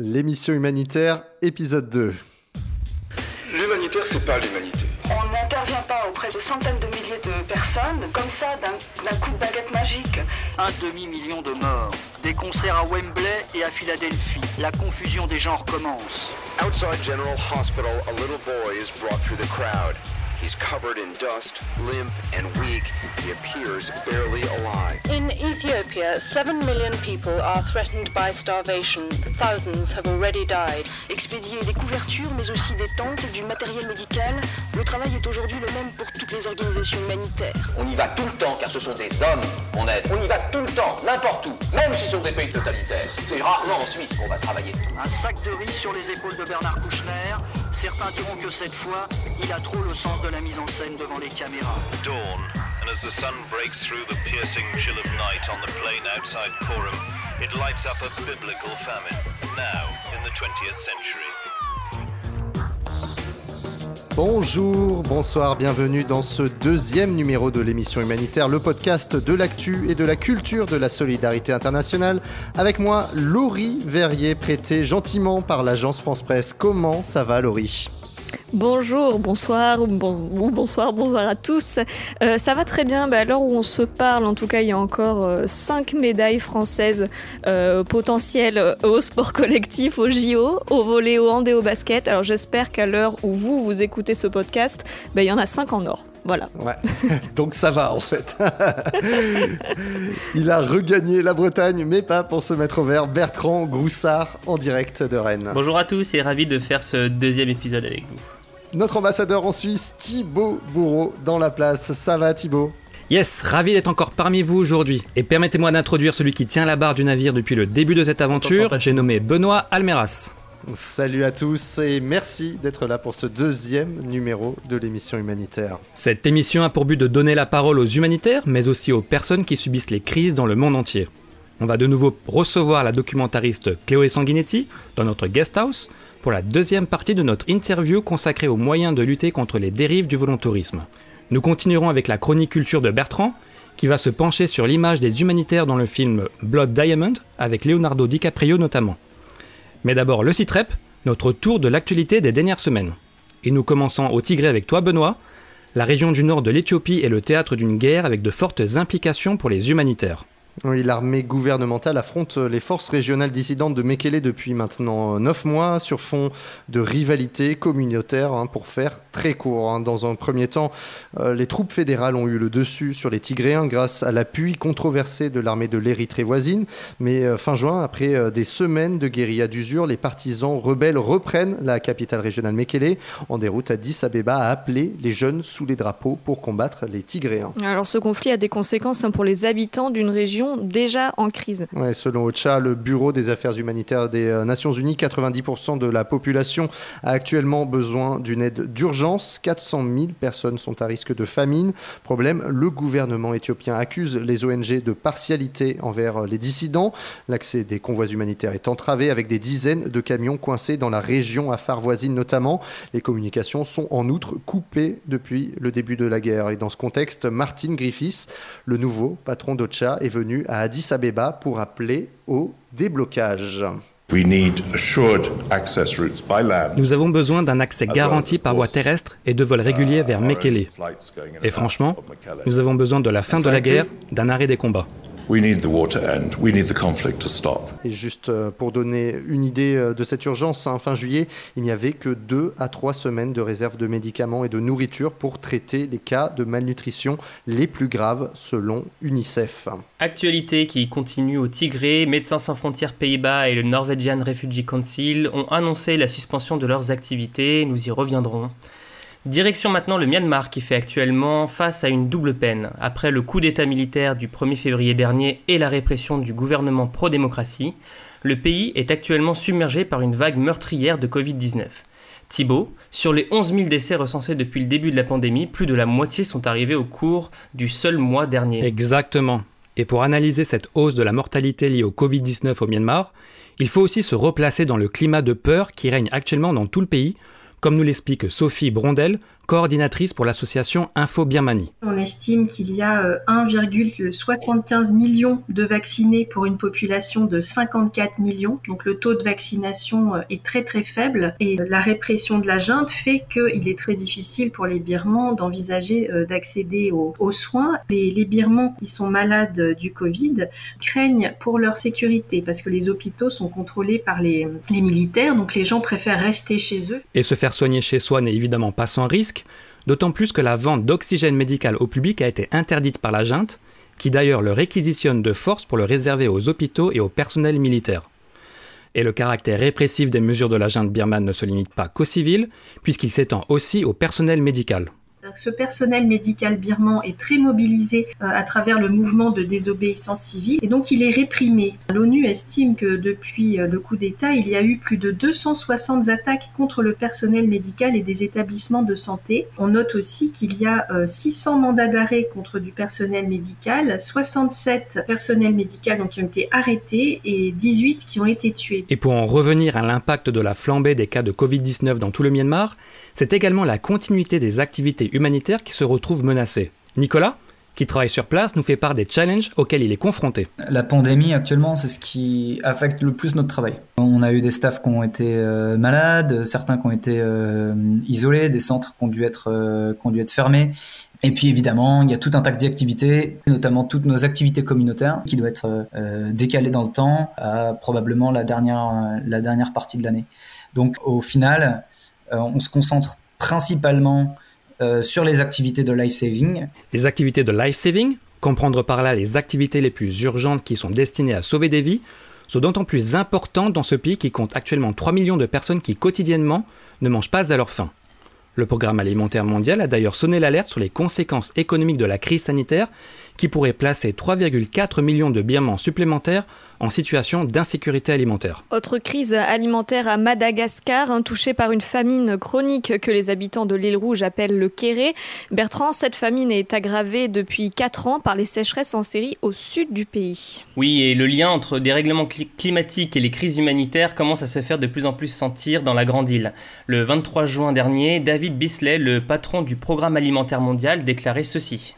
L'émission humanitaire, épisode 2. L'humanitaire, c'est pas l'humanité. On n'intervient pas auprès de centaines de milliers de personnes comme ça d'un coup de baguette magique. Un demi-million de morts. Des concerts à Wembley et à Philadelphie. La confusion des genres commence. Outside General Hospital, a little boy is brought through the crowd. He's covered in dust, limp, and weak. He appears barely alive. In Ethiopia, 7 million people are threatened by starvation. Thousands have already died. Expédier des couvertures, mais aussi des tentes, du matériel médical. Le travail est aujourd'hui le même pour toutes les organisations humanitaires. On y va tout le temps, car ce sont des hommes qu'on aide. On y va tout le temps, n'importe où, même si ce sont des pays totalitaires. C'est rarement en Suisse qu'on va travailler. Un sac de riz sur les épaules de Bernard Kouchner. Certains diront que cette fois, il a trop le sens de la mise en scène devant les caméras. Dawn, and as the sun breaks through the piercing chill of night on the plain outside Coram, it lights up a biblical famine, now in the 20th century. Bonjour, bonsoir, bienvenue dans ce deuxième numéro de l'émission humanitaire, le podcast de l'actu et de la culture de la solidarité internationale. Avec moi, Laurie Verrier, prêtée gentiment par l'agence France Presse. Comment ça va, Laurie? Bonjour, bonsoir, bon, bonsoir, bonsoir à tous. Euh, ça va très bien. Bah, à l'heure où on se parle, en tout cas, il y a encore 5 euh, médailles françaises euh, potentielles au sport collectif, au JO, au volet, au hand et au basket. Alors j'espère qu'à l'heure où vous, vous écoutez ce podcast, bah, il y en a 5 en or. Voilà. Ouais. Donc ça va en fait. Il a regagné la Bretagne, mais pas pour se mettre au vert. Bertrand Groussard en direct de Rennes. Bonjour à tous et ravi de faire ce deuxième épisode avec vous. Notre ambassadeur en Suisse, Thibaut Bourreau, dans la place. Ça va Thibaut? Yes, ravi d'être encore parmi vous aujourd'hui. Et permettez-moi d'introduire celui qui tient la barre du navire depuis le début de cette aventure. J'ai nommé Benoît Almeras. Salut à tous et merci d'être là pour ce deuxième numéro de l'émission humanitaire. Cette émission a pour but de donner la parole aux humanitaires, mais aussi aux personnes qui subissent les crises dans le monde entier. On va de nouveau recevoir la documentariste Chloé Sanguinetti dans notre guest house pour la deuxième partie de notre interview consacrée aux moyens de lutter contre les dérives du volontourisme. Nous continuerons avec la chronique culture de Bertrand, qui va se pencher sur l'image des humanitaires dans le film Blood Diamond, avec Leonardo DiCaprio notamment. Mais d'abord le CITREP, notre tour de l'actualité des dernières semaines. Et nous commençons au Tigré avec toi Benoît. La région du nord de l'Éthiopie est le théâtre d'une guerre avec de fortes implications pour les humanitaires. L'armée gouvernementale affronte les forces régionales dissidentes de Mekele depuis maintenant 9 mois sur fond de rivalité communautaire, hein, pour faire très court. Hein. Dans un premier temps, euh, les troupes fédérales ont eu le dessus sur les Tigréens grâce à l'appui controversé de l'armée de l'Érythrée voisine. Mais euh, fin juin, après euh, des semaines de guérilla d'usure, les partisans rebelles reprennent la capitale régionale Mekele. En déroute à 10 Abeba a appelé les jeunes sous les drapeaux pour combattre les Tigréens. Alors ce conflit a des conséquences hein, pour les habitants d'une région déjà en crise. Selon OCHA, le Bureau des affaires humanitaires des euh, Nations Unies, 90% de la population a actuellement besoin d'une aide d'urgence. 400 000 personnes sont à risque de famine. Problème, le gouvernement éthiopien accuse les ONG de partialité envers les dissidents. L'accès des convois humanitaires est entravé avec des dizaines de camions coincés dans la région afar voisine notamment. Les communications sont en outre coupées depuis le début de la guerre. Et dans ce contexte, Martin Griffiths, le nouveau patron d'OCHA, est venu à Addis Abeba pour appeler au déblocage. Nous avons besoin d'un accès garanti par voie terrestre et de vols réguliers vers Mekele. Et franchement, nous avons besoin de la fin de la guerre, d'un arrêt des combats. Et juste euh, pour donner une idée euh, de cette urgence, hein, fin juillet, il n'y avait que deux à trois semaines de réserve de médicaments et de nourriture pour traiter les cas de malnutrition les plus graves selon UNICEF. Actualité qui continue au Tigré, Médecins sans frontières Pays-Bas et le Norwegian Refugee Council ont annoncé la suspension de leurs activités, nous y reviendrons. Direction maintenant le Myanmar qui fait actuellement face à une double peine. Après le coup d'État militaire du 1er février dernier et la répression du gouvernement pro-démocratie, le pays est actuellement submergé par une vague meurtrière de Covid-19. Thibault, sur les 11 000 décès recensés depuis le début de la pandémie, plus de la moitié sont arrivés au cours du seul mois dernier. Exactement. Et pour analyser cette hausse de la mortalité liée au Covid-19 au Myanmar, il faut aussi se replacer dans le climat de peur qui règne actuellement dans tout le pays, comme nous l'explique Sophie Brondel, coordinatrice pour l'association Info Birmanie. On estime qu'il y a 1,75 million de vaccinés pour une population de 54 millions. Donc le taux de vaccination est très très faible et la répression de la junte fait qu'il est très difficile pour les Birmans d'envisager d'accéder aux, soins. Les, les Birmans qui sont malades du Covid craignent pour leur sécurité parce que les hôpitaux sont contrôlés par les, les militaires, donc les gens préfèrent rester chez eux. Et se faire soigner chez soi n'est évidemment pas sans risque, d'autant plus que la vente d'oxygène médical au public a été interdite par la junte, qui d'ailleurs le réquisitionne de force pour le réserver aux hôpitaux et au personnel militaire. Et le caractère répressif des mesures de la junte birmane ne se limite pas qu'aux civils, puisqu'il s'étend aussi au personnel médical. Ce personnel médical birman est très mobilisé euh, à travers le mouvement de désobéissance civile et donc il est réprimé. L'ONU estime que depuis euh, le coup d'État, il y a eu plus de 260 attaques contre le personnel médical et des établissements de santé. On note aussi qu'il y a 600 euh, mandats d'arrêt contre du personnel médical, 67 personnels médicaux qui ont été arrêtés et 18 qui ont été tués. Et pour en revenir à l'impact de la flambée des cas de Covid-19 dans tout le Myanmar, c'est également la continuité des activités humanitaires qui se retrouvent menacées. Nicolas qui travaille sur place, nous fait part des challenges auxquels il est confronté. La pandémie actuellement, c'est ce qui affecte le plus notre travail. On a eu des staffs qui ont été euh, malades, certains qui ont été euh, isolés, des centres qui ont dû être, euh, qui ont dû être fermés. Et puis évidemment, il y a tout un tas d'activités, notamment toutes nos activités communautaires, qui doivent être décalées dans le temps à probablement la dernière, la dernière partie de l'année. Donc au final, on se concentre principalement euh, sur les activités de life saving. Les activités de life saving, comprendre par là les activités les plus urgentes qui sont destinées à sauver des vies, sont d'autant plus importantes dans ce pays qui compte actuellement 3 millions de personnes qui quotidiennement ne mangent pas à leur faim. Le programme alimentaire mondial a d'ailleurs sonné l'alerte sur les conséquences économiques de la crise sanitaire qui pourrait placer 3,4 millions de Birmans supplémentaires en situation d'insécurité alimentaire. Autre crise alimentaire à Madagascar, hein, touchée par une famine chronique que les habitants de l'île Rouge appellent le kéré. Bertrand, cette famine est aggravée depuis 4 ans par les sécheresses en série au sud du pays. Oui, et le lien entre dérèglement climatique et les crises humanitaires commence à se faire de plus en plus sentir dans la grande île. Le 23 juin dernier, David Bisley, le patron du programme alimentaire mondial, déclarait ceci.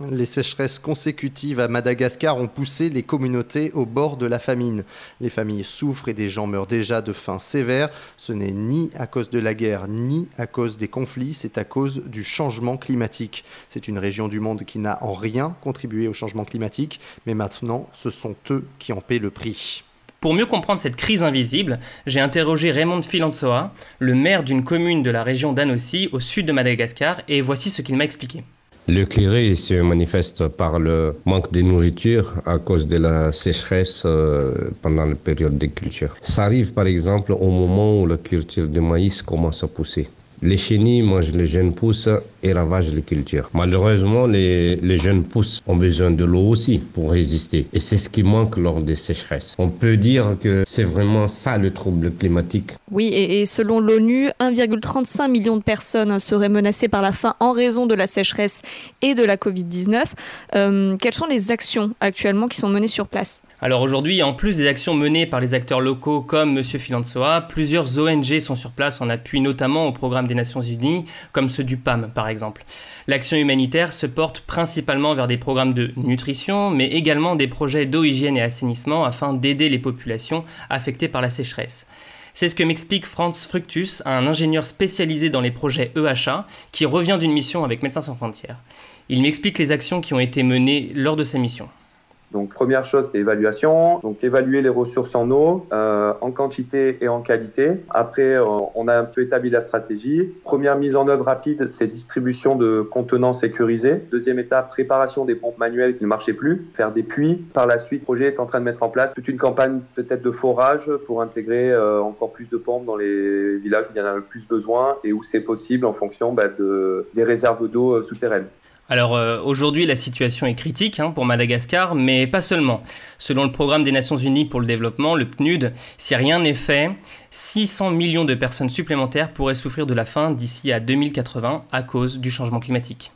Les sécheresses consécutives à Madagascar ont poussé les communautés au bord de la famine. Les familles souffrent et des gens meurent déjà de faim sévère. Ce n'est ni à cause de la guerre ni à cause des conflits, c'est à cause du changement climatique. C'est une région du monde qui n'a en rien contribué au changement climatique, mais maintenant ce sont eux qui en paient le prix. Pour mieux comprendre cette crise invisible, j'ai interrogé Raymond Filanzoa, le maire d'une commune de la région d'Anossi, au sud de Madagascar, et voici ce qu'il m'a expliqué. Le curé se manifeste par le manque de nourriture à cause de la sécheresse euh, pendant la période de culture. Ça arrive par exemple au moment où la culture de maïs commence à pousser. Les chenilles mangent les jeunes pousses et ravagent les cultures. Malheureusement, les, jeunes pousses ont besoin de l'eau aussi pour résister. Et c'est ce qui manque lors des sécheresses. On peut dire que c'est vraiment ça le trouble climatique. Oui, et, selon l'ONU, 1,35 million de personnes seraient menacées par la faim en raison de la sécheresse et de la Covid-19. Euh, quelles sont les actions actuellement qui sont menées sur place? Alors aujourd'hui, en plus des actions menées par les acteurs locaux comme M. Filanzoa, plusieurs ONG sont sur place en appui notamment au programme des Nations Unies, comme ceux du PAM par L'action humanitaire se porte principalement vers des programmes de nutrition, mais également des projets d'eau, hygiène et assainissement afin d'aider les populations affectées par la sécheresse. C'est ce que m'explique Franz Fructus, un ingénieur spécialisé dans les projets EHA, qui revient d'une mission avec Médecins sans frontières. Il m'explique les actions qui ont été menées lors de sa mission. Donc première chose, c'est l'évaluation. Donc évaluer les ressources en eau, euh, en quantité et en qualité. Après, euh, on a un peu établi la stratégie. Première mise en œuvre rapide, c'est distribution de contenants sécurisés. Deuxième étape, préparation des pompes manuelles qui ne marchaient plus. Faire des puits. Par la suite, le projet est en train de mettre en place toute une campagne peut-être de forage pour intégrer euh, encore plus de pompes dans les villages où il y en a le plus besoin et où c'est possible en fonction bah, de, des réserves d'eau souterraines. Alors euh, aujourd'hui, la situation est critique hein, pour Madagascar, mais pas seulement. Selon le programme des Nations Unies pour le développement, le PNUD, si rien n'est fait, 600 millions de personnes supplémentaires pourraient souffrir de la faim d'ici à 2080 à cause du changement climatique.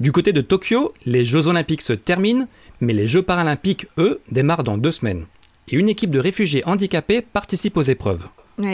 Du côté de Tokyo, les Jeux olympiques se terminent, mais les Jeux paralympiques, eux, démarrent dans deux semaines. Et une équipe de réfugiés handicapés participe aux épreuves.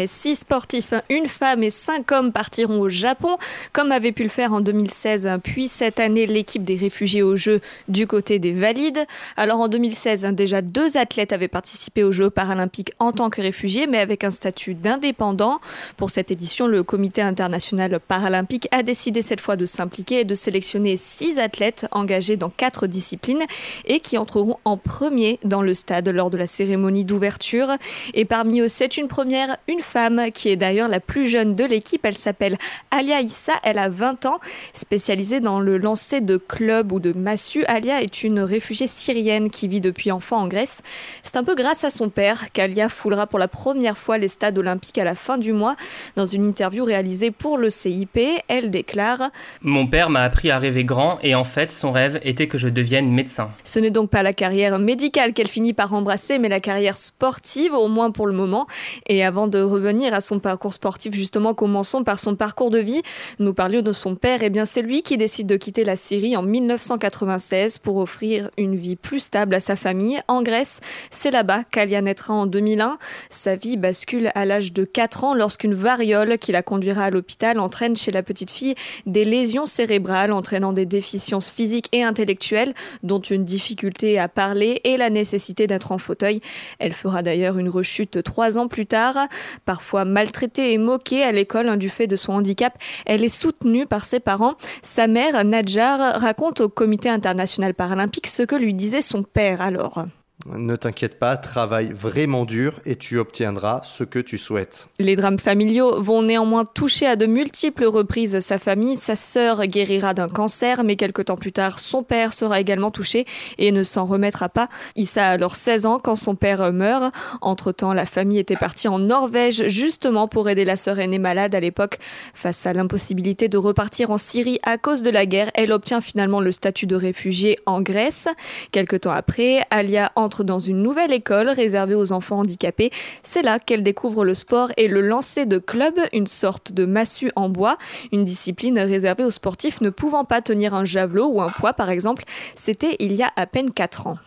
Six sportifs, une femme et cinq hommes partiront au Japon, comme avait pu le faire en 2016, puis cette année l'équipe des réfugiés aux Jeux du côté des valides. Alors en 2016, déjà deux athlètes avaient participé aux Jeux paralympiques en tant que réfugiés, mais avec un statut d'indépendant. Pour cette édition, le Comité international paralympique a décidé cette fois de s'impliquer et de sélectionner six athlètes engagés dans quatre disciplines et qui entreront en premier dans le stade lors de la cérémonie d'ouverture. Et parmi eux, c'est une première, femme qui est d'ailleurs la plus jeune de l'équipe. Elle s'appelle Alia Issa, elle a 20 ans, spécialisée dans le lancer de club ou de massue. Alia est une réfugiée syrienne qui vit depuis enfant en Grèce. C'est un peu grâce à son père qu'Alia foulera pour la première fois les stades olympiques à la fin du mois. Dans une interview réalisée pour le CIP, elle déclare Mon père m'a appris à rêver grand et en fait, son rêve était que je devienne médecin. Ce n'est donc pas la carrière médicale qu'elle finit par embrasser, mais la carrière sportive, au moins pour le moment. Et avant de revenir à son parcours sportif, justement, commençons par son parcours de vie. Nous parlions de son père, et eh bien c'est lui qui décide de quitter la Syrie en 1996 pour offrir une vie plus stable à sa famille en Grèce. C'est là-bas qu'Alia naîtra en 2001. Sa vie bascule à l'âge de 4 ans lorsqu'une variole qui la conduira à l'hôpital entraîne chez la petite fille des lésions cérébrales entraînant des déficiences physiques et intellectuelles, dont une difficulté à parler et la nécessité d'être en fauteuil. Elle fera d'ailleurs une rechute trois ans plus tard. Parfois maltraitée et moquée à l'école hein, du fait de son handicap, elle est soutenue par ses parents. Sa mère, Nadjar, raconte au Comité international paralympique ce que lui disait son père alors. Ne t'inquiète pas, travaille vraiment dur et tu obtiendras ce que tu souhaites. Les drames familiaux vont néanmoins toucher à de multiples reprises sa famille. Sa sœur guérira d'un cancer, mais quelques temps plus tard, son père sera également touché et ne s'en remettra pas. Issa a alors 16 ans quand son père meurt. Entre-temps, la famille était partie en Norvège justement pour aider la sœur aînée malade à l'époque. Face à l'impossibilité de repartir en Syrie à cause de la guerre, elle obtient finalement le statut de réfugiée en Grèce. Quelque temps après, Alia entre dans une nouvelle école réservée aux enfants handicapés. C'est là qu'elle découvre le sport et le lancer de club, une sorte de massue en bois, une discipline réservée aux sportifs ne pouvant pas tenir un javelot ou un poids par exemple. C'était il y a à peine 4 ans.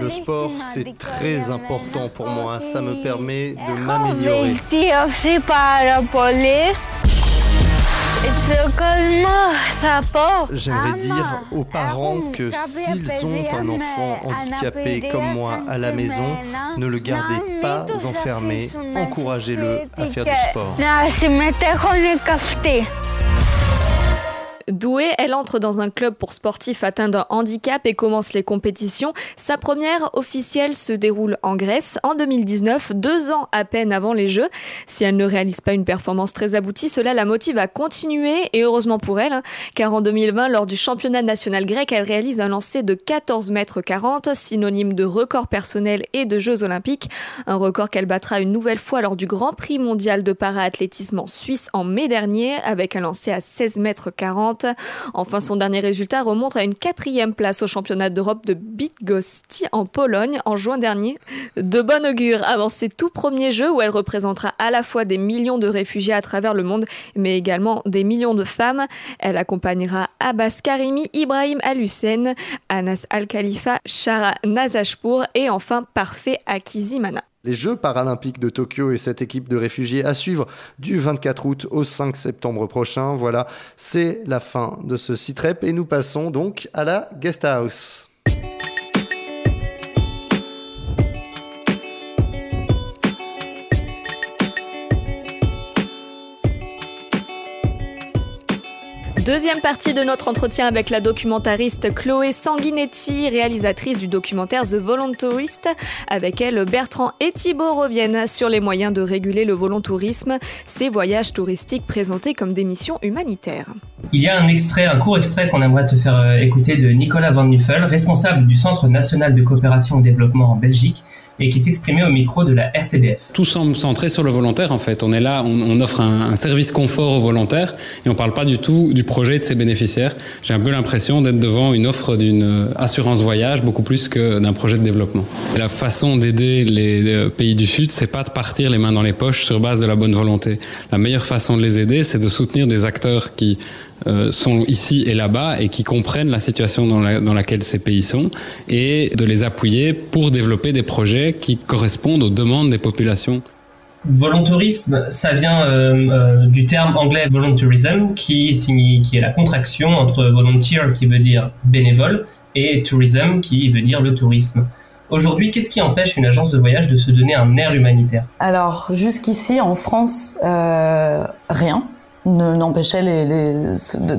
Le sport, c'est très important pour moi. Ça me permet de m'améliorer. J'aimerais dire aux parents que s'ils ont un enfant handicapé comme moi à la maison, ne le gardez pas enfermé, encouragez-le à faire du sport. Douée, elle entre dans un club pour sportifs atteints d'un handicap et commence les compétitions. Sa première officielle se déroule en Grèce en 2019, deux ans à peine avant les Jeux. Si elle ne réalise pas une performance très aboutie, cela la motive à continuer et heureusement pour elle, hein, car en 2020, lors du championnat national grec, elle réalise un lancer de 14 mètres 40, synonyme de record personnel et de Jeux olympiques. Un record qu'elle battra une nouvelle fois lors du Grand Prix mondial de para-athlétisme en Suisse en mai dernier, avec un lancer à 16 mètres 40. Enfin, son dernier résultat remonte à une quatrième place au championnat d'Europe de Bydgoszcz en Pologne en juin dernier. De bon augure avant ses tout premiers Jeux où elle représentera à la fois des millions de réfugiés à travers le monde, mais également des millions de femmes. Elle accompagnera Abbas Karimi, Ibrahim Al-Hussein, Anas Al-Khalifa, Shara Nazashpour et enfin Parfait Akizimana. Les Jeux paralympiques de Tokyo et cette équipe de réfugiés à suivre du 24 août au 5 septembre prochain. Voilà, c'est la fin de ce site et nous passons donc à la guest house. Deuxième partie de notre entretien avec la documentariste Chloé Sanguinetti, réalisatrice du documentaire The Voluntourist. Avec elle, Bertrand et Thibault reviennent sur les moyens de réguler le volontourisme, ces voyages touristiques présentés comme des missions humanitaires. Il y a un extrait, un court extrait qu'on aimerait te faire euh, écouter de Nicolas Van Nuffel, responsable du Centre national de coopération et développement en Belgique, et qui s'exprimait au micro de la RTBF. Tout semble centré sur le volontaire en fait. On est là, on, offre un, service confort aux volontaires et on parle pas du tout du projet de ses bénéficiaires. J'ai un peu l'impression d'être devant une offre d'une assurance voyage beaucoup plus que d'un projet de développement. la façon d'aider les euh, pays du Sud, c'est pas de partir les mains dans les poches sur base de la bonne volonté. La meilleure façon de les aider, c'est de soutenir des acteurs qui euh, sont ici et là-bas et qui comprennent la situation dans, dans laquelle ces pays sont et de les appuyer pour développer des projets qui correspondent aux demandes des populations. Volontarisme, ça vient euh, euh, du terme anglais voluntarism, qui, qui est la contraction entre volunteer, qui veut dire bénévole, et tourism, qui veut dire le tourisme. Aujourd'hui, qu'est-ce qui empêche une agence de voyage de se donner un air humanitaire? Alors, jusqu'ici, en France, euh, rien n'empêchait les,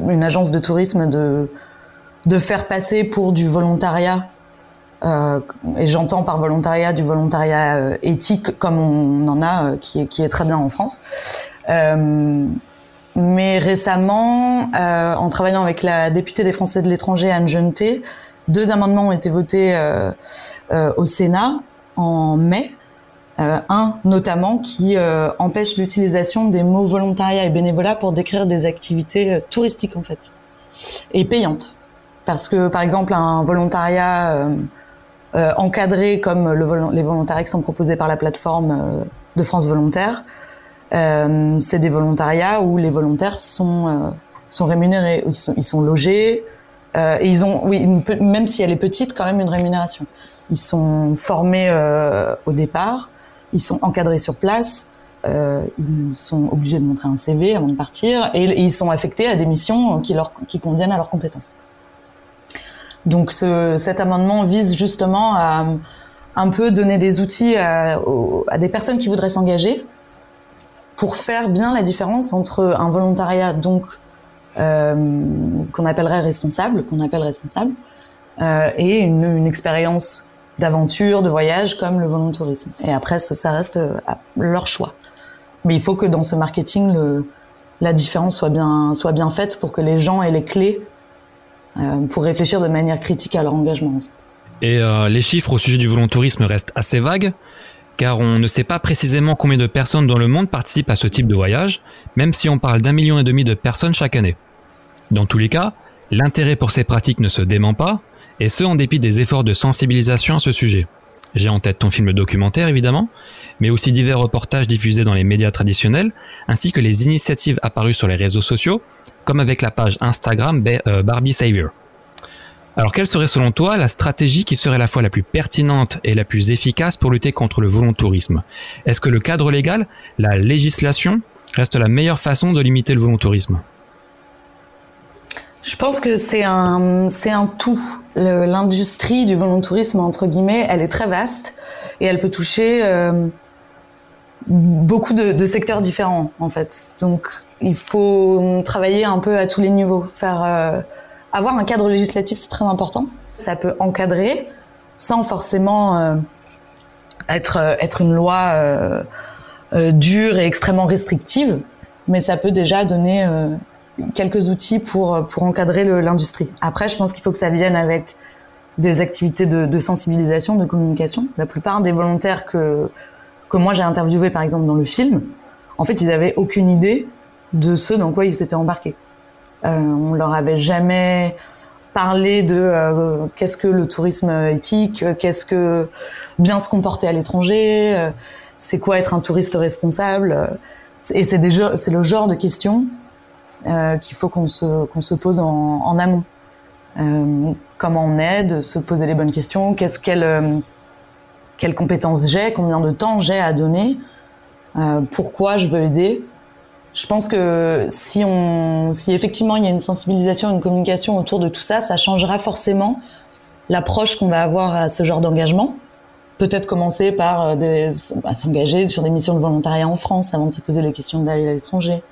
une agence de tourisme de, faire passer pour du volontariat euh, et j'entends par volontariat du volontariat euh, éthique comme on en a euh, qui, est, qui est très bien en France. mais récemment, en travaillant avec la députée des Français de l'étranger Anne Jeuneté, deux amendements ont été votés au Sénat en mai. Un notamment qui empêche l'utilisation des mots volontariat et bénévolat pour décrire des activités touristiques en fait et payantes. Parce que par exemple un volontariat euh, encadrés comme le les volontariats qui sont proposés par la plateforme euh, de France Volontaire. Euh, c'est des volontariats où les volontaires sont sont rémunérés, ils sont, ils sont logés et ils ont, oui, même si elle est petite, quand même une rémunération. Ils sont formés au départ, ils sont encadrés sur place, euh, ils sont obligés de montrer un CV avant de partir et, ils sont affectés à des missions qui leur qui conviennent à leurs compétences. Donc ce, cet amendement vise justement à un peu donner des outils à, des personnes qui voudraient s'engager pour faire bien la différence entre un volontariat donc euh, qu'on appellerait responsable, qu'on appelle responsable, euh, et une expérience d'aventure, de voyage comme le volontourisme. Et après, ça, reste à leur choix. Mais il faut que dans ce marketing, la différence soit bien, soit bien faite pour que les gens aient les clés euh, pour réfléchir de manière critique à leur engagement. Et euh, les chiffres au sujet du volontourisme restent assez vagues, car on ne sait pas précisément combien de personnes dans le monde participent à ce type de voyage, même si on parle d'un million et demi de personnes chaque année. Dans tous les cas, l'intérêt pour ces pratiques ne se dément pas, et ce en dépit des efforts de sensibilisation à ce sujet. J'ai en tête ton film documentaire évidemment, mais aussi divers reportages diffusés dans les médias traditionnels, ainsi que les initiatives apparues sur les réseaux sociaux, comme avec la page Instagram euh, Barbie Savior. Alors quelle serait selon toi la stratégie qui serait à la fois la plus pertinente et la plus efficace pour lutter contre le volontourisme? Est-ce que le cadre légal, la législation, reste la meilleure façon de limiter le volontourisme? Je pense que c'est un, c'est un tout. L'industrie du volontourisme, entre guillemets, elle est très vaste et elle peut toucher euh, beaucoup de, secteurs différents, en fait. Donc, il faut travailler un peu à tous les niveaux. Faire, euh, avoir un cadre législatif, c'est très important. Ça peut encadrer sans forcément euh, être, être une loi dure et extrêmement restrictive, mais ça peut déjà donner quelques outils pour, pour encadrer l'industrie. Après, je pense qu'il faut que ça vienne avec des activités de, sensibilisation, de communication. La plupart des volontaires que, que moi j'ai interviewés, par exemple, dans le film, en fait, ils avaient aucune idée de ce dans quoi ils s'étaient embarqués. Euh, on leur avait jamais parlé de euh, qu'est-ce que le tourisme éthique, qu'est-ce que bien se comporter à l'étranger, euh, c'est quoi être un touriste responsable. Et c'est le genre de questions euh, qu'il faut qu'on se, se pose en, amont. Euh, comment on aide, se poser les bonnes questions, qu'est-ce qu'elle, euh, quelles compétences j'ai, combien de temps j'ai à donner, euh, pourquoi je veux aider. Je pense que si on, si effectivement il y a une sensibilisation, une communication autour de tout ça, ça changera forcément l'approche qu'on va avoir à ce genre d'engagement. Peut-être commencer par des, s'engager sur des missions de volontariat en France avant de se poser les questions d'aller à l'étranger.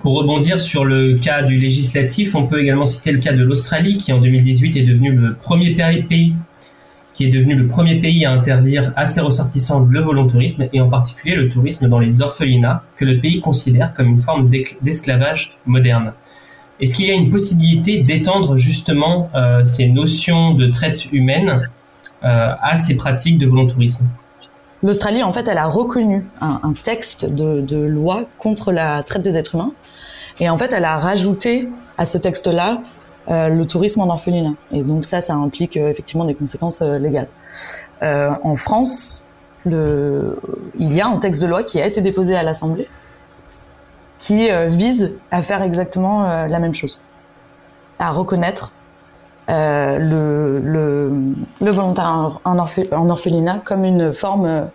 Pour rebondir sur le cas du législatif, on peut également citer le cas de l'Australie qui en 2018 est devenu le premier pays est devenu le premier pays à interdire à ses ressortissants le volontourisme et en particulier le tourisme dans les orphelinats que le pays considère comme une forme d'esclavage moderne. Est-ce qu'il y a une possibilité d'étendre justement euh, ces notions de traite humaine euh, à ces pratiques de volontourisme L'Australie, en fait, elle a reconnu un, texte de, loi contre la traite des êtres humains et en fait, elle a rajouté à ce texte-là euh, le tourisme en orphelinat. Et donc ça, ça implique euh, effectivement des conséquences euh, légales. En France, il y a un texte de loi qui a été déposé à l'Assemblée qui vise à faire exactement la même chose. à reconnaître le, le, le, volontariat en, orphelinat comme une forme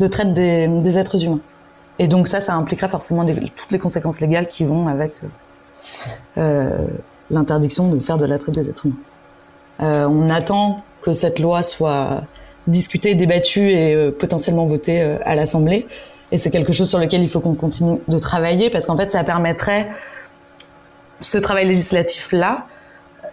de traite des, êtres humains. Et donc ça, ça impliquerait forcément toutes les conséquences légales qui vont avec euh, l'interdiction de faire de la traite des êtres humains. Euh, on attend que cette loi soit discutée, débattue et euh, potentiellement votée euh, à l'Assemblée. Et c'est quelque chose sur lequel il faut qu'on continue de travailler parce qu'en fait, ça permettrait ce travail législatif-là,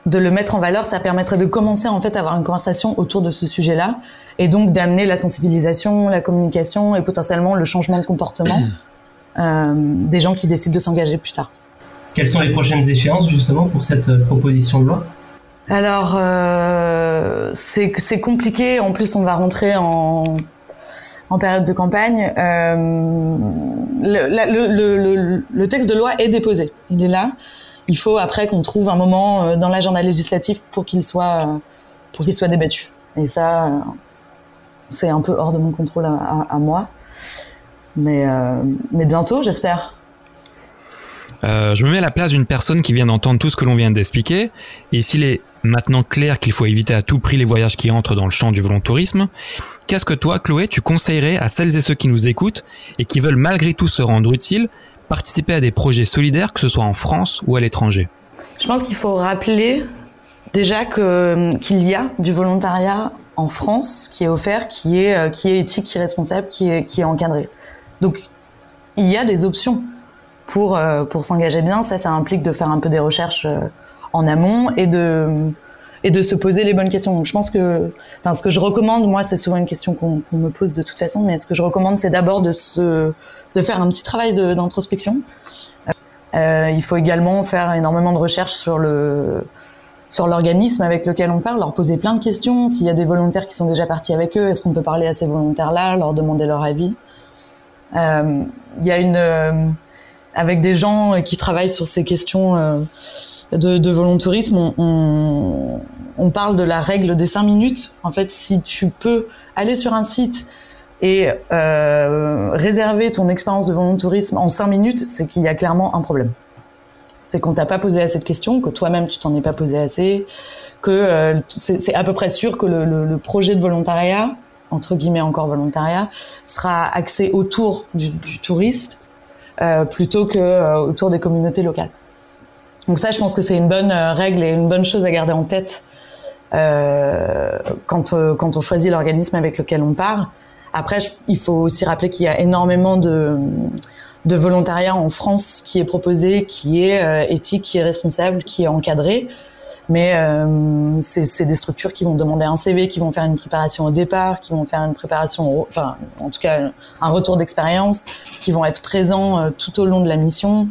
de le mettre en valeur, ça permettrait de commencer en fait à avoir une conversation autour de ce sujet-là et donc d'amener la sensibilisation, la communication et potentiellement le changement de comportement euh, des gens qui décident de s'engager plus tard. Quelles sont les prochaines échéances justement pour cette euh, proposition de loi? Alors euh, c'est compliqué, en plus on va rentrer en, en période de campagne. Euh, le, le, le, le, texte de loi est déposé, il est là. Il faut après qu'on trouve un moment euh, dans l'agenda législatif pour qu'il soit, euh, pour qu'il soit débattu. Et ça, euh, c'est un peu hors de mon contrôle à, moi. Mais, mais bientôt, j'espère. Je me mets à la place d'une personne qui vient d'entendre tout ce que l'on vient d'expliquer, et s'il est maintenant clair qu'il faut éviter à tout prix les voyages qui entrent dans le champ du volontourisme, qu'est-ce que toi, Chloé, tu conseillerais à celles et ceux qui nous écoutent et qui veulent malgré tout se rendre utiles participer à des projets solidaires, que ce soit en France ou à l'étranger Je pense qu'il faut rappeler déjà que qu'il y a du volontariat en France qui est offert, qui est euh, qui est éthique, qui est responsable, qui est qui est encadré. Donc il y a des options pour euh, pour s'engager bien. Ça, ça implique de faire un peu des recherches euh, en amont et de et de se poser les bonnes questions. Je pense que, enfin, ce que je recommande, moi, c'est souvent une question qu'on qu me pose de toute façon, mais ce que je recommande, c'est d'abord de se, de faire un petit travail d'introspection. Euh, il faut également faire énormément de recherches sur le, sur l'organisme avec lequel on parle, leur poser plein de questions. S'il y a des volontaires qui sont déjà partis avec eux, est-ce qu'on peut parler à ces volontaires-là, leur demander leur avis? Euh, Il y a une, euh, avec des gens qui travaillent sur ces questions euh, de, de volontourisme, on, parle de la règle des cinq minutes. En fait, si tu peux aller sur un site et euh, réserver ton expérience de volontourisme en cinq minutes, c'est qu'il y a clairement un problème. C'est qu'on t'a pas posé assez de questions, que toi-même tu t'en es pas posé assez, que euh, c'est à peu près sûr que le, projet de volontariat, entre guillemets encore volontariat, sera axé autour du, touriste euh, plutôt que euh, autour des communautés locales. Donc ça, je pense que c'est une bonne euh, règle et une bonne chose à garder en tête euh, quand, euh, quand on choisit l'organisme avec lequel on part. Après, il faut aussi rappeler qu'il y a énormément de, de volontariat en France qui est proposé, qui est euh, éthique, qui est responsable, qui est encadré. Mais euh, c'est des structures qui vont demander un CV, qui vont faire une préparation au départ, qui vont faire une préparation, enfin, en tout cas, un retour d'expérience, qui vont être présents euh, tout au long de la mission.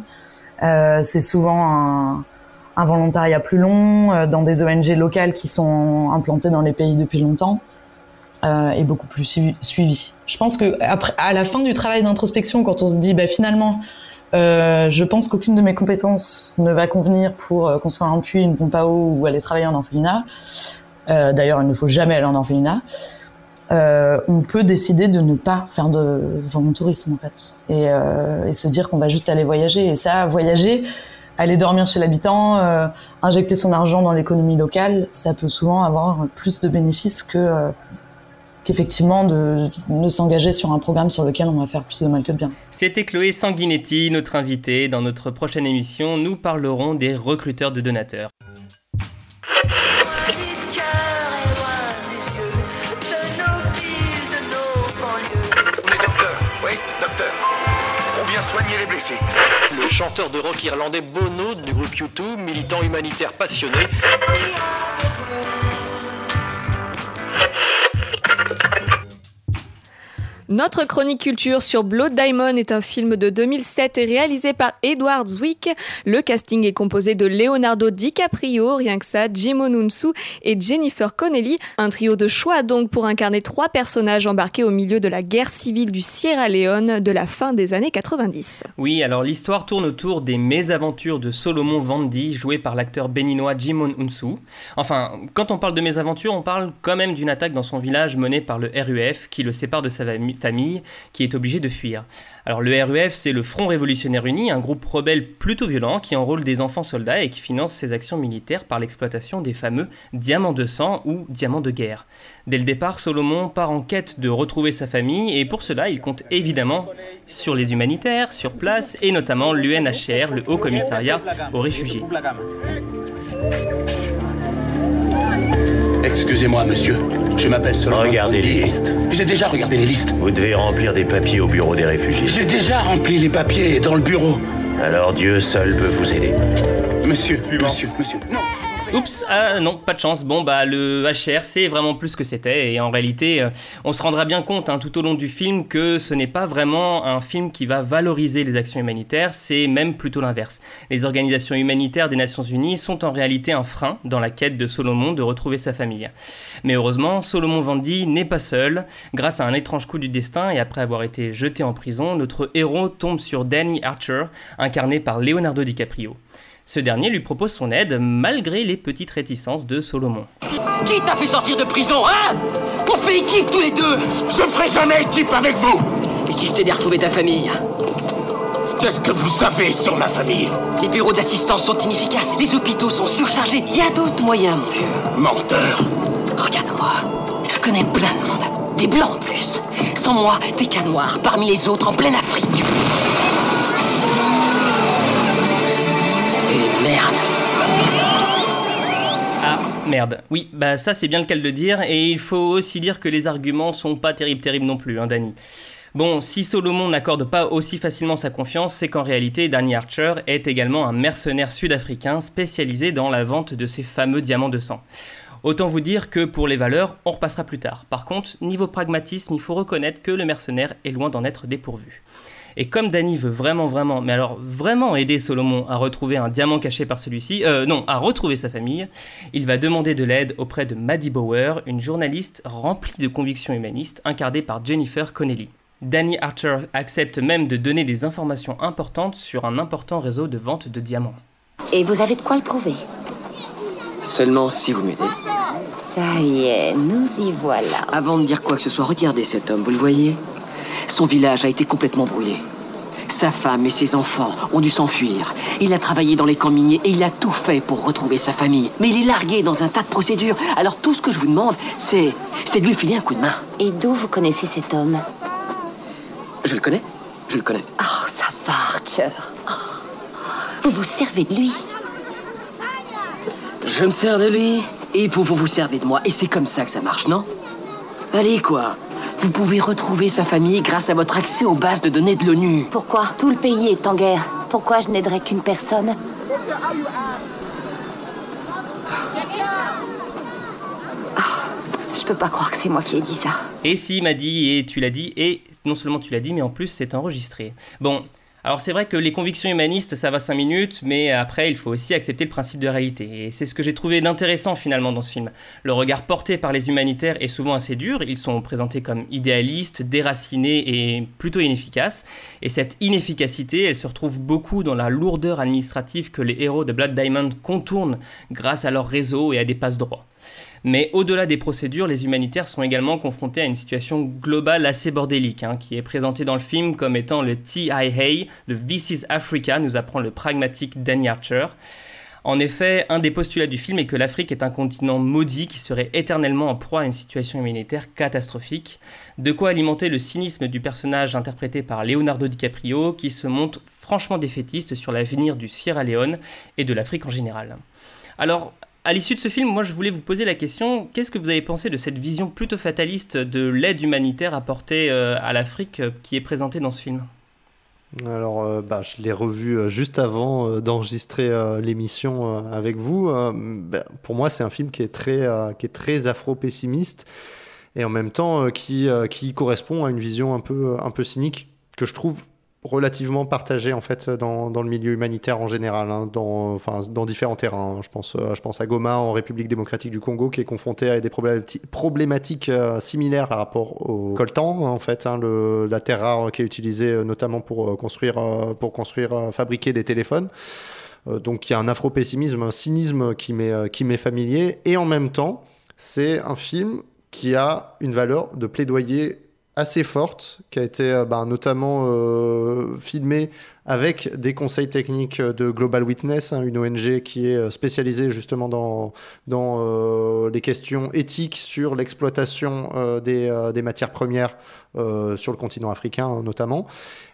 Euh, c'est souvent un, volontariat plus long dans des ONG locales qui sont implantées dans les pays depuis longtemps et beaucoup plus suivi. Je pense que après, à la fin du travail d'introspection, quand on se dit, bah, finalement, euh, je pense qu'aucune de mes compétences ne va convenir pour euh, construire un puits, une pompe à eau ou aller travailler en orphelinat. Euh, D'ailleurs, il ne faut jamais aller en orphelinat. Euh, on peut décider de ne pas faire de volontourisme en fait et, euh, se dire qu'on va juste aller voyager et ça voyager aller dormir chez l'habitant euh, injecter son argent dans l'économie locale ça peut souvent avoir plus de bénéfices que qu'effectivement de, de s'engager sur un programme sur lequel on va faire plus de mal que de bien. C'était Chloé Sanguinetti, notre invitée. Dans notre prochaine émission, nous parlerons des recruteurs de donateurs. soigner les blessés. Le chanteur de rock irlandais Bono du groupe U2, militant humanitaire passionné. Notre chronique culture sur Blood Diamond est un film de 2007 et réalisé par Edward Zwick. Le casting est composé de Leonardo DiCaprio, rien que ça, Jim Onunsu et Jennifer Connelly. Un trio de choix donc pour incarner trois personnages embarqués au milieu de la guerre civile du Sierra Leone de la fin des années 90. Oui, alors l'histoire tourne autour des mésaventures de Solomon Vandi, joué par l'acteur béninois Jim Onunsu. Enfin, quand on parle de mésaventures, on parle quand même d'une attaque dans son village menée par le RUF qui le sépare de sa famille famille qui est obligée de fuir. Alors le RUF, c'est le Front Révolutionnaire Uni, un groupe rebelle plutôt violent qui enrôle des enfants soldats et qui finance ses actions militaires par l'exploitation des fameux diamants de sang ou diamants de guerre. Dès le départ, Solomon part en quête de retrouver sa famille et pour cela, il compte évidemment sur les humanitaires, sur place et notamment l'UNHCR, le Haut Commissariat aux réfugiés. Excusez-moi, monsieur. Je m'appelle Solomon. Regardez les listes. J'ai déjà regardé les listes. Vous devez remplir des papiers au bureau des réfugiés. J'ai déjà rempli les papiers dans le bureau. Alors Dieu seul peut vous aider. Monsieur, monsieur, monsieur. Non. Oups, ah non, pas de chance. Bon, bah le HR, c'est vraiment plus que c'était. Et en réalité, euh, on se rendra bien compte hein, tout au long du film que ce n'est pas vraiment un film qui va valoriser les actions humanitaires, c'est même plutôt l'inverse. Les organisations humanitaires des Nations Unies sont en réalité un frein dans la quête de Solomon de retrouver sa famille. Mais heureusement, Solomon Vandy n'est pas seul. Grâce à un étrange coup du destin et après avoir été jeté en prison, notre héros tombe sur Danny Archer, incarné par Leonardo DiCaprio. Ce dernier lui propose son aide malgré les petites réticences de Solomon. Qui t'a fait sortir de prison, hein? On fait équipe tous les deux. Je ferai jamais équipe avec vous. Et si je t'aidais à retrouver ta famille? Qu'est-ce que vous savez sur ma famille? Les bureaux d'assistance sont inefficaces, les hôpitaux sont surchargés, il y a d'autres moyens, mon vieux. Menteur. Regarde-moi, je connais plein de monde, des blancs en plus. Sans moi, t'es qu'un noir parmi les autres en pleine Afrique. Merde. Oui, bah ça c'est bien le cas de le dire, et il faut aussi dire que les arguments sont pas terribles terribles non plus, hein, Danny. Bon, si Solomon n'accorde pas aussi facilement sa confiance, c'est qu'en réalité, Danny Archer est également un mercenaire sud-africain spécialisé dans la vente de ces fameux diamants de sang. Autant vous dire que pour les valeurs, on repassera plus tard. Par contre, niveau pragmatisme, il faut reconnaître que le mercenaire est loin d'en être dépourvu. Et comme Danny veut vraiment, vraiment, mais alors vraiment aider Solomon à retrouver un diamant caché par celui-ci, euh, non, à retrouver sa famille, il va demander de l'aide auprès de Maddie Bower, une journaliste remplie de convictions humanistes, incarnée par Jennifer Connelly. Danny Archer accepte même de donner des informations importantes sur un important réseau de vente de diamants. Et vous avez de quoi le prouver? Seulement si vous m'aidez. Ça y est, nous y voilà. Avant de dire quoi que ce soit, regardez cet homme, vous le voyez? Son village a été complètement brûlé. Sa femme et ses enfants ont dû s'enfuir. Il a travaillé dans les camps miniers et il a tout fait pour retrouver sa famille. Mais il est largué dans un tas de procédures. Alors tout ce que je vous demande, c'est, c'est de lui filer un coup de main. Et d'où vous connaissez cet homme? Je le connais Je le connais. Oh, ça va, Archer. Oh. Vous vous servez de lui Je me sers de lui et vous vous vous servez de moi. Et c'est comme ça que ça marche, non? Allez, quoi? Vous pouvez retrouver sa famille grâce à votre accès aux bases de données de l'ONU. Pourquoi Tout le pays est en guerre? Pourquoi je n'aiderais qu'une personne? Ah, Je peux pas croire que c'est moi qui ai dit ça. Et si, m'a dit, et tu l'as dit, et non seulement tu l'as dit, mais en plus c'est enregistré. Bon, alors c'est vrai que les convictions humanistes, ça va 5 minutes, mais après il faut aussi accepter le principe de réalité. Et c'est ce que j'ai trouvé d'intéressant finalement dans ce film. Le regard porté par les humanitaires est souvent assez dur, ils sont présentés comme idéalistes, déracinés et plutôt inefficaces. Et cette inefficacité, elle se retrouve beaucoup dans la lourdeur administrative que les héros de Blood Diamond contournent grâce à leur réseau et à des passe-droits. Mais au-delà des procédures, les humanitaires sont également confrontés à une situation globale assez bordélique, hein, qui est présentée dans le film comme étant le TIA, le This is Africa, nous apprend le pragmatique Danny Archer. En effet, un des postulats du film est que l'Afrique est un continent maudit qui serait éternellement en proie à une situation humanitaire catastrophique, de quoi alimenter le cynisme du personnage interprété par Leonardo DiCaprio qui se montre franchement défaitiste sur l'avenir du Sierra Leone et de l'Afrique en général. Alors, à l'issue de ce film, moi je voulais vous poser la question, qu'est-ce que vous avez pensé de cette vision plutôt fataliste de l'aide humanitaire apportée euh, à l'Afrique euh, qui est présentée dans ce film? Alors, euh, bah, je l'ai revu juste avant d'enregistrer l'émission avec vous. Bah, pour moi, c'est un film qui est très, très afro-pessimiste et en même temps qui, qui correspond à une vision un peu, un peu cynique que je trouve relativement partagée en fait dans, le milieu humanitaire en général, hein, dans, différents terrains. hein. Je pense, euh, je pense à Goma en République démocratique du Congo qui est confronté à des problémati- problématiques euh, similaires par rapport au coltan en fait, hein, la terre rare qui est utilisée euh, notamment pour construire, pour construire, fabriquer des téléphones. Donc il y a un afro-pessimisme, un cynisme qui m'est familier et en même temps c'est un film qui a une valeur de plaidoyer assez forte, qui a été euh, bah, notamment euh, filmée avec des conseils techniques de Global Witness, hein, une ONG qui est euh, spécialisée justement dans, dans les questions éthiques sur l'exploitation des, des matières premières sur le continent africain hein, notamment.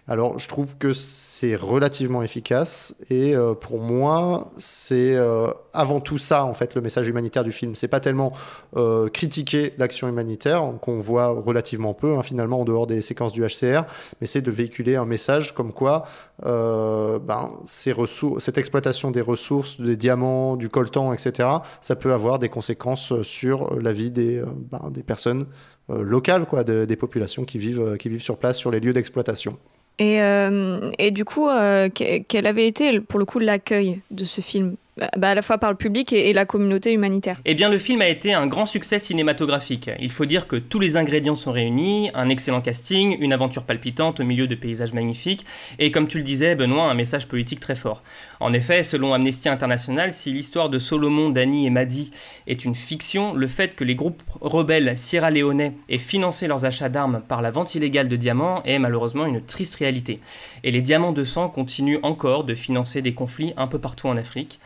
Alors, je trouve que c'est relativement efficace et euh, pour moi, c'est euh, avant tout ça en fait le message humanitaire du film. C'est pas tellement euh, critiquer l'action humanitaire qu'on voit relativement peu hein, finalement en dehors des séquences du HCR, mais c'est de véhiculer un message comme quoi euh, ben, ces ressources, cette exploitation des ressources, des diamants, du coltan, etc., ça peut avoir des conséquences sur la vie des, euh, ben, des personnes euh, locales, quoi, de- des populations qui vivent, qui vivent sur place, sur les lieux d'exploitation. Et, euh, et du coup, euh, que- quel avait été pour le coup l'accueil de ce film? Bah, bah, À la fois par le public et, et la communauté humanitaire. Eh bien, le film a été un grand succès cinématographique. Il faut dire que tous les ingrédients sont réunis, un excellent casting, une aventure palpitante au milieu de paysages magnifiques, et comme tu le disais, Benoît, un message politique très fort. En effet, selon Amnesty International, si l'histoire de Solomon, Dani et Madi est une fiction, le fait que les groupes rebelles sierra-léonais aient financé leurs achats d'armes par la vente illégale de diamants est malheureusement une triste réalité. Et les diamants de sang continuent encore de financer des conflits un peu partout en Afrique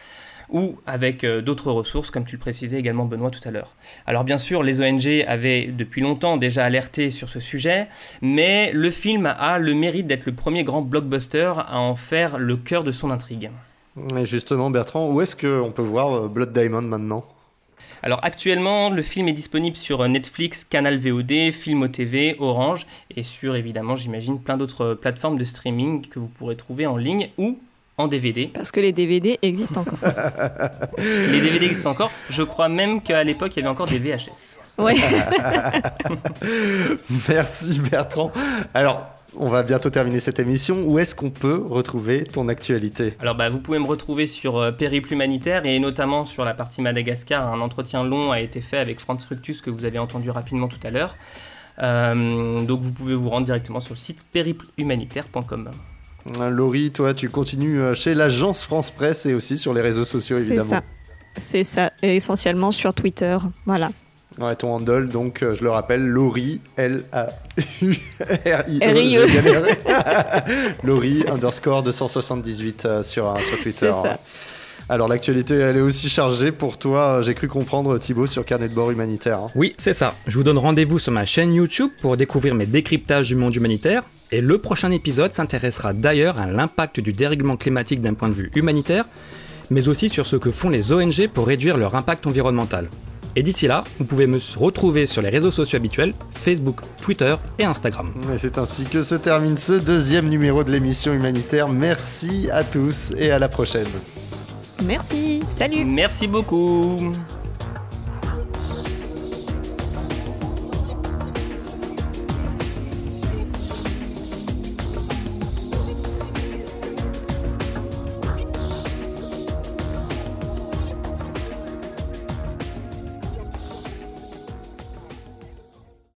ou avec euh, d'autres ressources, comme tu le précisais également Benoît tout à l'heure. Alors bien sûr, les ONG avaient depuis longtemps déjà alerté sur ce sujet, mais le film a le mérite d'être le premier grand blockbuster à en faire le cœur de son intrigue. Et justement, Bertrand, où est-ce qu'on peut voir euh, Blood Diamond maintenant? Alors actuellement, le film est disponible sur Netflix, Canal VOD, Filmo TV, Orange, et sur évidemment, j'imagine, plein d'autres plateformes de streaming que vous pourrez trouver en ligne ou en DVD. Parce que les DVD existent encore. Les DVD existent encore. Je crois même qu'à l'époque, il y avait encore des VHS. Ouais. Merci Bertrand. Alors, on va bientôt terminer cette émission. Où est-ce qu'on peut retrouver ton actualité? Alors bah, vous pouvez me retrouver sur euh, Périple Humanitaire et notamment sur la partie Madagascar. Un entretien long a été fait avec Franz Fructus que vous avez entendu rapidement tout à l'heure. Euh, donc vous pouvez vous rendre directement sur le site périplehumanitaire.com. Laurie, toi, tu continues euh, chez l'agence France Presse et aussi sur les réseaux sociaux, C'est évidemment. ça. C'est ça, et essentiellement sur Twitter. Voilà. Ouais, ton handle, donc, euh, je le rappelle, Laurie, L-A-U-R-I-E. R-I-E. j'ai galéré. Laurie, underscore 278 euh, sur, euh, sur Twitter. C'est ça. Alors, l'actualité, elle est aussi chargée pour toi, j'ai cru comprendre, Thibaut, sur Carnet de bord humanitaire. hein. Oui, c'est ça. Je vous donne rendez-vous sur ma chaîne YouTube pour découvrir mes décryptages du monde humanitaire. Et le prochain épisode s'intéressera d'ailleurs à l'impact du dérèglement climatique d'un point de vue humanitaire, mais aussi sur ce que font les ONG pour réduire leur impact environnemental. Et d'ici là, vous pouvez me retrouver sur les réseaux sociaux habituels, Facebook, Twitter et Instagram. Et c'est ainsi que se termine ce deuxième numéro de l'émission humanitaire. Merci à tous et à la prochaine. Merci. Salut. Merci beaucoup.